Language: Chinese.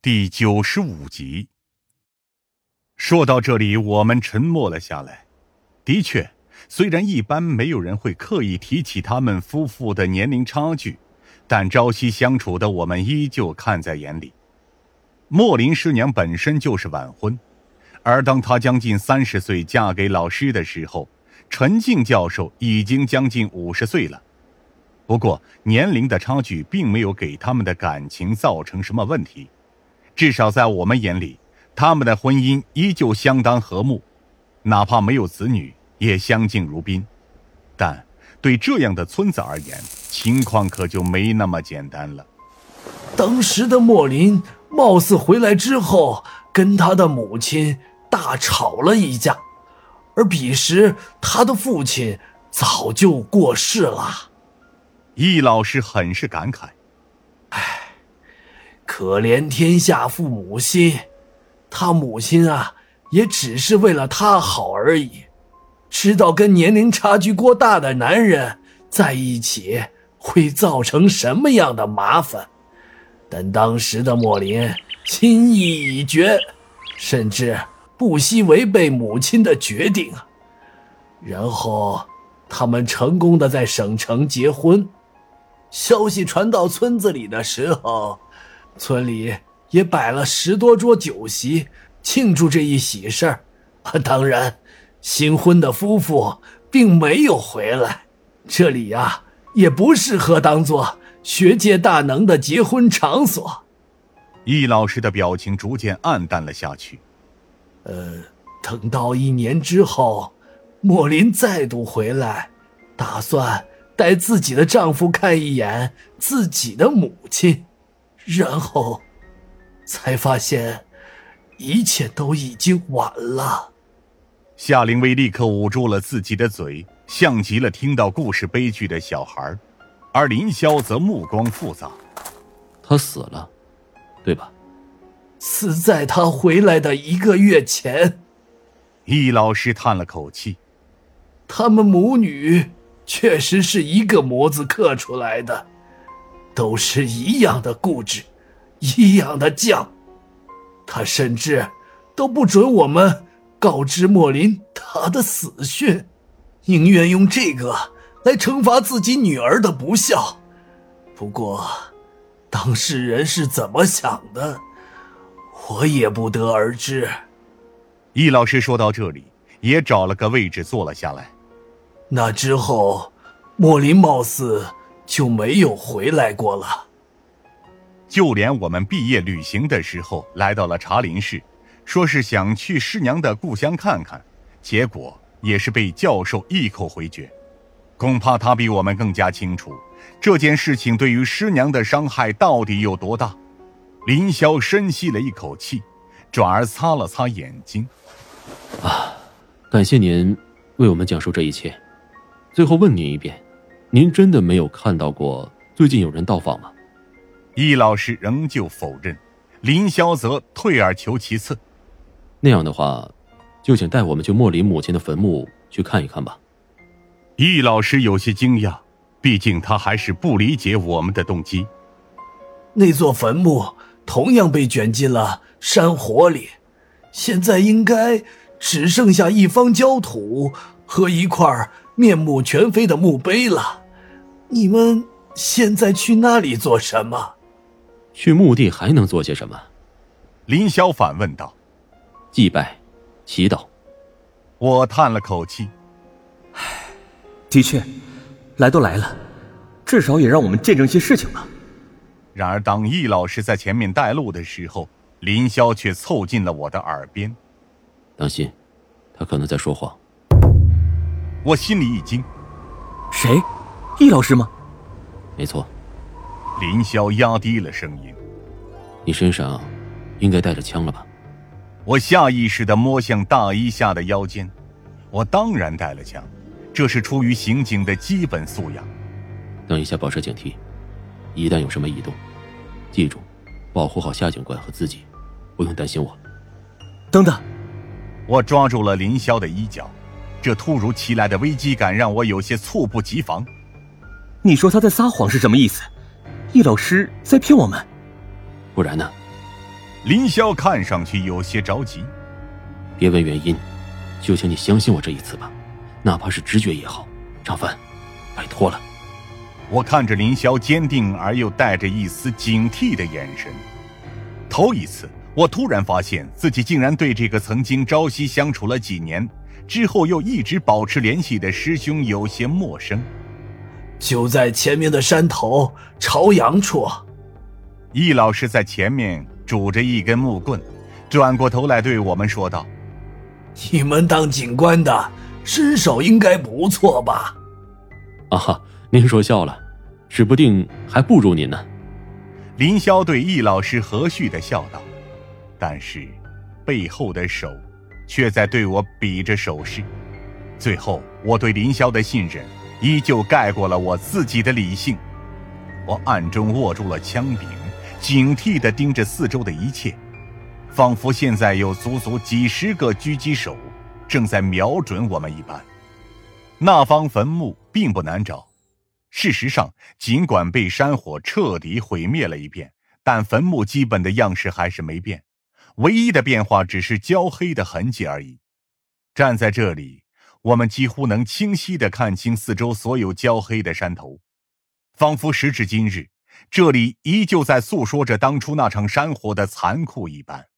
第九十五集。说到这里，我们沉默了下来。的确，虽然一般没有人会刻意提起他们夫妇的年龄差距，但朝夕相处的我们依旧看在眼里。莫林师娘本身就是晚婚，而当她将近三十岁嫁给老师的时候，陈静教授已经将近五十岁了。不过，年龄的差距并没有给他们的感情造成什么问题。至少在我们眼里，他们的婚姻依旧相当和睦，哪怕没有子女，也相敬如宾。但对这样的村子而言，情况可就没那么简单了。当时的莫林貌似回来之后，跟他的母亲大吵了一架，而彼时他的父亲早就过世了。易老师很是感慨。可怜天下父母心，他母亲啊，也只是为了他好而已，知道跟年龄差距过大的男人在一起会造成什么样的麻烦。但当时的莫林心意已决，甚至不惜违背母亲的决定。然后，他们成功的在省城结婚。消息传到村子里的时候。村里也摆了十多桌酒席，庆祝这一喜事儿。当然，新婚的夫妇并没有回来。这里呀，也不适合当做学界大能的结婚场所。易老师的表情逐渐暗淡了下去。呃，等到一年之后，莫林再度回来，打算带自己的丈夫看一眼自己的母亲。然后，才发现，一切都已经晚了。夏灵薇立刻捂住了自己的嘴，像极了听到故事悲剧的小孩而林霄则目光复杂。他死了，对吧？死在他回来的一个月前。易老师叹了口气。他们母女确实是一个模子刻出来的。都是一样的固执，一样的犟。他甚至都不准我们告知莫林他的死讯，宁愿用这个来惩罚自己女儿的不孝。不过，当事人是怎么想的，我也不得而知。易老师说到这里，也找了个位置坐了下来。那之后，莫林貌似。就没有回来过了。就连我们毕业旅行的时候，来到了茶林市，说是想去师娘的故乡看看，结果也是被教授一口回绝。恐怕他比我们更加清楚这件事情对于师娘的伤害到底有多大。林霄深吸了一口气，转而擦了擦眼睛。啊，感谢您为我们讲述这一切。最后问您一遍。您真的没有看到过最近有人到访吗？易老师仍旧否认，林萧则退而求其次。那样的话，就请带我们去莫林母亲的坟墓去看一看吧。易老师有些惊讶，毕竟他还是不理解我们的动机。那座坟墓同样被卷进了山火里，现在应该只剩下一方焦土和一块。面目全非的墓碑了，你们现在去那里做什么？去墓地还能做些什么？林霄反问道。祭拜，祈祷。我叹了口气。唉，的确，来都来了，至少也让我们见证些事情吧。然而，当易老师在前面带路的时候，林霄却凑近了我的耳边。当心，他可能在说谎。我心里一惊，谁？易老师吗？没错。林霄压低了声音：“你身上应该带着枪了吧？”我下意识的摸向大衣下的腰间，我当然带了枪，这是出于刑警的基本素养。等一下，保持警惕，一旦有什么异动，记住，保护好夏警官和自己，不用担心我。等等，我抓住了林霄的衣角。这突如其来的危机感让我有些猝不及防。你说他在撒谎是什么意思？易老师在骗我们？不然呢？林霄看上去有些着急。别问原因，就请你相信我这一次吧，哪怕是直觉也好。张帆，拜托了。我看着林霄坚定而又带着一丝警惕的眼神，头一次，我突然发现自己竟然对这个曾经朝夕相处了几年，之后又一直保持联系的师兄有些陌生。就在前面的山头朝阳处，易老师在前面拄着一根木棍，转过头来对我们说道：“你们当警官的身手应该不错吧？”啊哈。您说笑了，指不定还不如您呢。林霄对易老师和煦的笑道，但是背后的手却在对我比着手势。最后，我对林霄的信任依旧盖过了我自己的理性。我暗中握住了枪柄，警惕地盯着四周的一切，仿佛现在有足足几十个狙击手正在瞄准我们一般。那方坟墓并不难找。事实上，尽管被山火彻底毁灭了一遍，但坟墓基本的样式还是没变，唯一的变化只是焦黑的痕迹而已。站在这里，我们几乎能清晰的看清四周所有焦黑的山头，仿佛时至今日，这里依旧在诉说着当初那场山火的残酷一般。